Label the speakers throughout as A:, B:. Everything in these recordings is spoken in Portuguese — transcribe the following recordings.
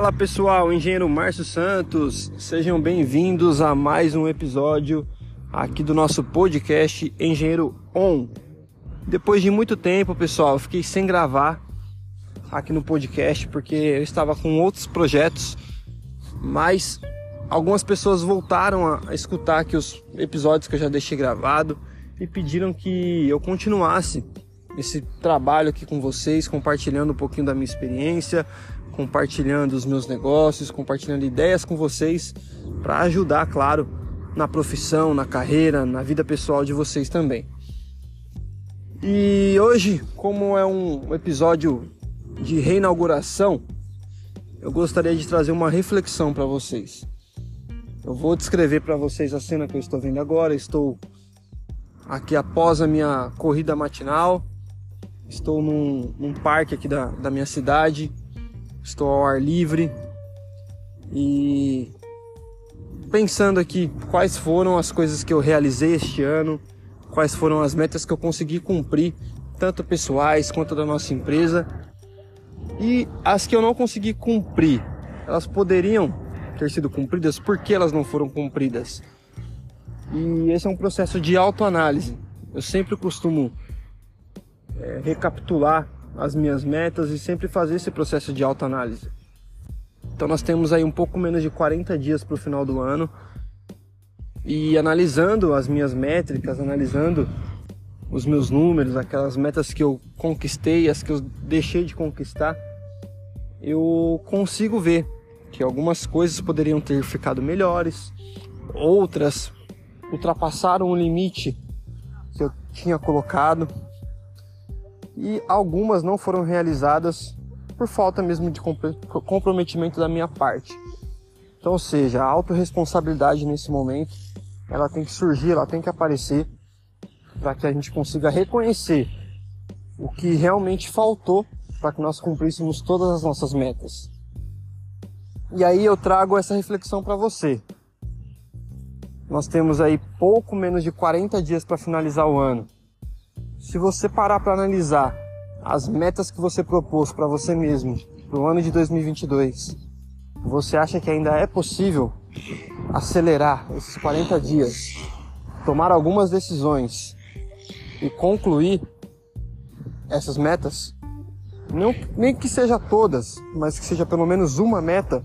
A: Fala pessoal, engenheiro Márcio Santos, sejam bem-vindos a mais um episódio aqui do nosso podcast Engenheiro On. Depois de muito tempo, pessoal, fiquei sem gravar aqui no podcast porque eu estava com outros projetos, mas algumas pessoas voltaram a escutar aqui os episódios que eu já deixei gravado e pediram que eu continuasse esse trabalho aqui com vocês, compartilhando um pouquinho da minha experiência, compartilhando os meus negócios, compartilhando ideias com vocês para ajudar, claro, na profissão, na carreira, na vida pessoal de vocês também. E hoje, como é um episódio de reinauguração, eu gostaria de trazer uma reflexão para vocês. Eu vou descrever para vocês a cena que eu estou vendo agora. Estou aqui após a minha corrida matinal. Estou num, num parque aqui da, da minha cidade estou ao ar livre e pensando aqui quais foram as coisas que eu realizei este ano, quais foram as metas que eu consegui cumprir, tanto pessoais quanto da nossa empresa, e as que eu não consegui cumprir, elas poderiam ter sido cumpridas, por que elas não foram cumpridas? E esse é um processo de autoanálise. Eu sempre costumo é, recapitular as minhas metas e sempre fazer esse processo de autoanálise. Então nós temos aí um pouco menos de 40 dias para o final do ano e analisando as minhas métricas, analisando os meus números, aquelas metas que eu conquistei, as que eu deixei de conquistar, eu consigo ver que algumas coisas poderiam ter ficado melhores, outras ultrapassaram o limite que eu tinha colocado e algumas não foram realizadas por falta mesmo de comprometimento da minha parte. Então, ou seja, a autorresponsabilidade nesse momento, ela tem que surgir, ela tem que aparecer para que a gente consiga reconhecer o que realmente faltou para que nós cumpríssemos todas as nossas metas. E aí eu trago essa reflexão para você. Nós temos aí pouco menos de 40 dias para finalizar o ano. Se você parar para analisar as metas que você propôs para você mesmo para o ano de 2022, você acha que ainda é possível acelerar esses 40 dias, tomar algumas decisões e concluir essas metas? Não, nem que seja todas, mas que seja pelo menos uma meta.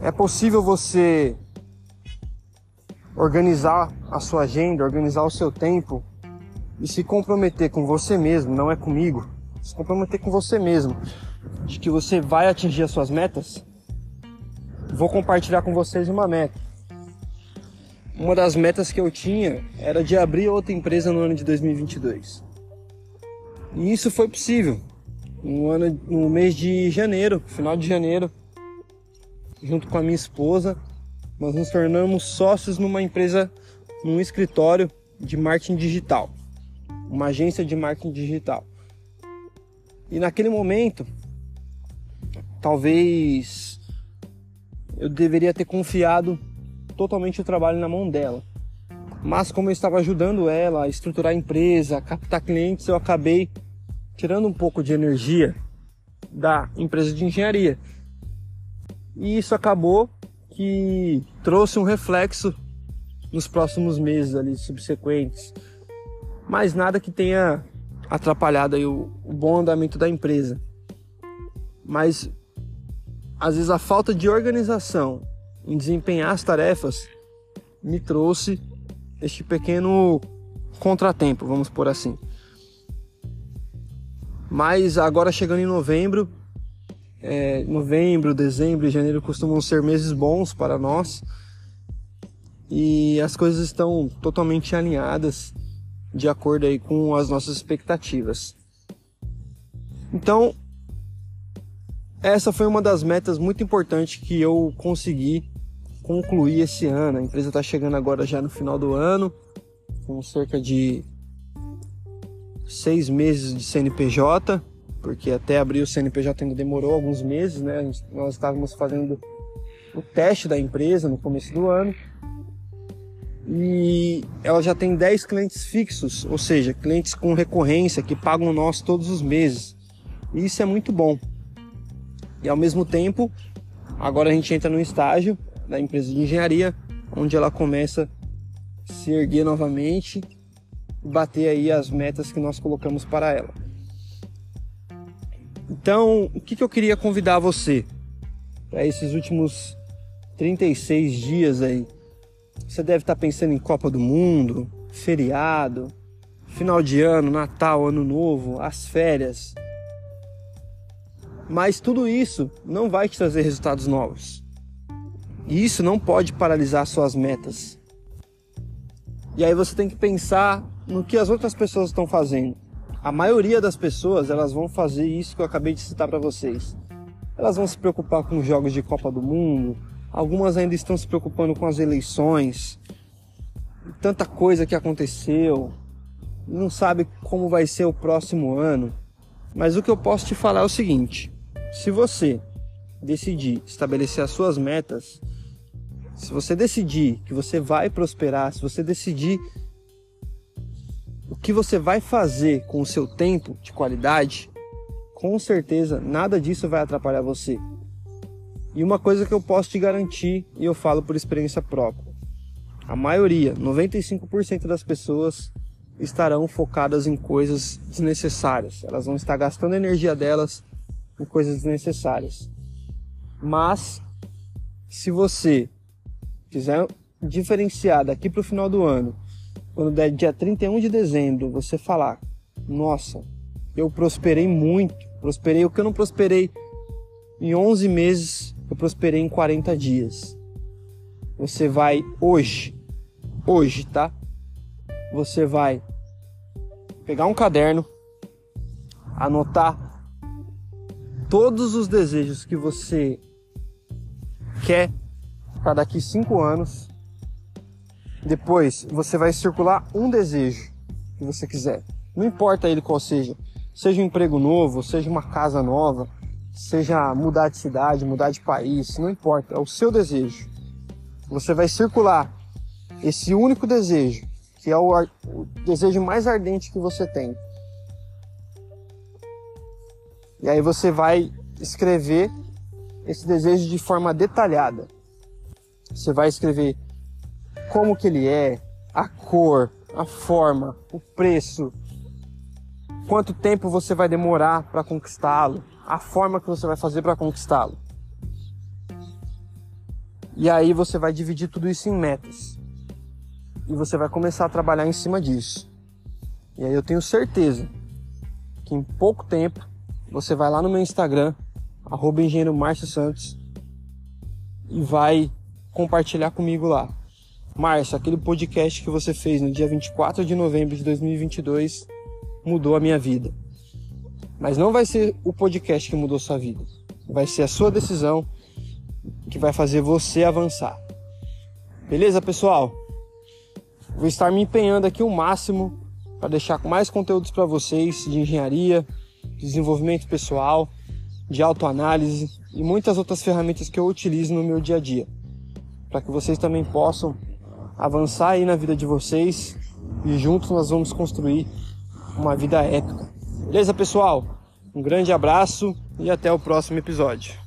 A: É possível você organizar a sua agenda, organizar o seu tempo e se comprometer com você mesmo, não é comigo, se comprometer com você mesmo, de que você vai atingir as suas metas, vou compartilhar com vocês uma meta. Uma das metas que eu tinha era de abrir outra empresa no ano de 2022. E isso foi possível. No, ano, no mês de janeiro, final de janeiro, junto com a minha esposa, nós nos tornamos sócios numa empresa, num escritório de marketing digital uma agência de marketing digital. E naquele momento, talvez eu deveria ter confiado totalmente o trabalho na mão dela. Mas como eu estava ajudando ela a estruturar a empresa, a captar clientes, eu acabei tirando um pouco de energia da empresa de engenharia. E isso acabou que trouxe um reflexo nos próximos meses ali subsequentes mas nada que tenha atrapalhado o, o bom andamento da empresa. Mas às vezes a falta de organização em desempenhar as tarefas me trouxe este pequeno contratempo, vamos por assim. Mas agora chegando em novembro, é, novembro, dezembro e janeiro costumam ser meses bons para nós e as coisas estão totalmente alinhadas de acordo aí com as nossas expectativas. Então, essa foi uma das metas muito importantes que eu consegui concluir esse ano. A empresa está chegando agora já no final do ano, com cerca de seis meses de CNPJ, porque até abrir o CNPJ ainda demorou alguns meses, né? Nós estávamos fazendo o teste da empresa no começo do ano e ela já tem 10 clientes fixos, ou seja, clientes com recorrência que pagam nós todos os meses. E isso é muito bom. E ao mesmo tempo, agora a gente entra no estágio da empresa de engenharia, onde ela começa a se erguer novamente e bater aí as metas que nós colocamos para ela. Então, o que, que eu queria convidar você para esses últimos 36 dias aí? Você deve estar pensando em Copa do Mundo, feriado, final de ano, Natal, Ano Novo, as férias. Mas tudo isso não vai te trazer resultados novos. E isso não pode paralisar suas metas. E aí você tem que pensar no que as outras pessoas estão fazendo. A maioria das pessoas, elas vão fazer isso que eu acabei de citar para vocês. Elas vão se preocupar com jogos de Copa do Mundo, algumas ainda estão se preocupando com as eleições, tanta coisa que aconteceu, não sabe como vai ser o próximo ano. Mas o que eu posso te falar é o seguinte: se você decidir estabelecer as suas metas, se você decidir que você vai prosperar, se você decidir o que você vai fazer com o seu tempo de qualidade, com certeza nada disso vai atrapalhar você. E uma coisa que eu posso te garantir, e eu falo por experiência própria: a maioria, 95% das pessoas estarão focadas em coisas desnecessárias. Elas vão estar gastando a energia delas em coisas desnecessárias. Mas se você quiser diferenciar daqui para o final do ano, quando der dia 31 de dezembro, você falar: "Nossa, eu prosperei muito, prosperei o que eu não prosperei em 11 meses, eu prosperei em 40 dias". Você vai hoje, hoje, tá? Você vai pegar um caderno, anotar todos os desejos que você quer para daqui cinco anos. Depois você vai circular um desejo que você quiser. Não importa ele qual seja. Seja um emprego novo, seja uma casa nova, seja mudar de cidade, mudar de país, não importa, é o seu desejo. Você vai circular esse único desejo que é o, o desejo mais ardente que você tem. E aí você vai escrever esse desejo de forma detalhada. Você vai escrever como que ele é, a cor, a forma, o preço, quanto tempo você vai demorar para conquistá-lo, a forma que você vai fazer para conquistá-lo. E aí você vai dividir tudo isso em metas e você vai começar a trabalhar em cima disso. E aí eu tenho certeza que em pouco tempo você vai lá no meu Instagram, arroba engenheiro Márcio Santos, e vai compartilhar comigo lá. Márcio, aquele podcast que você fez no dia 24 de novembro de 2022 mudou a minha vida. Mas não vai ser o podcast que mudou sua vida. Vai ser a sua decisão que vai fazer você avançar. Beleza, pessoal? Vou estar me empenhando aqui o máximo para deixar mais conteúdos para vocês de engenharia, desenvolvimento pessoal, de autoanálise e muitas outras ferramentas que eu utilizo no meu dia a dia, para que vocês também possam avançar aí na vida de vocês e juntos nós vamos construir uma vida épica. Beleza, pessoal? Um grande abraço e até o próximo episódio.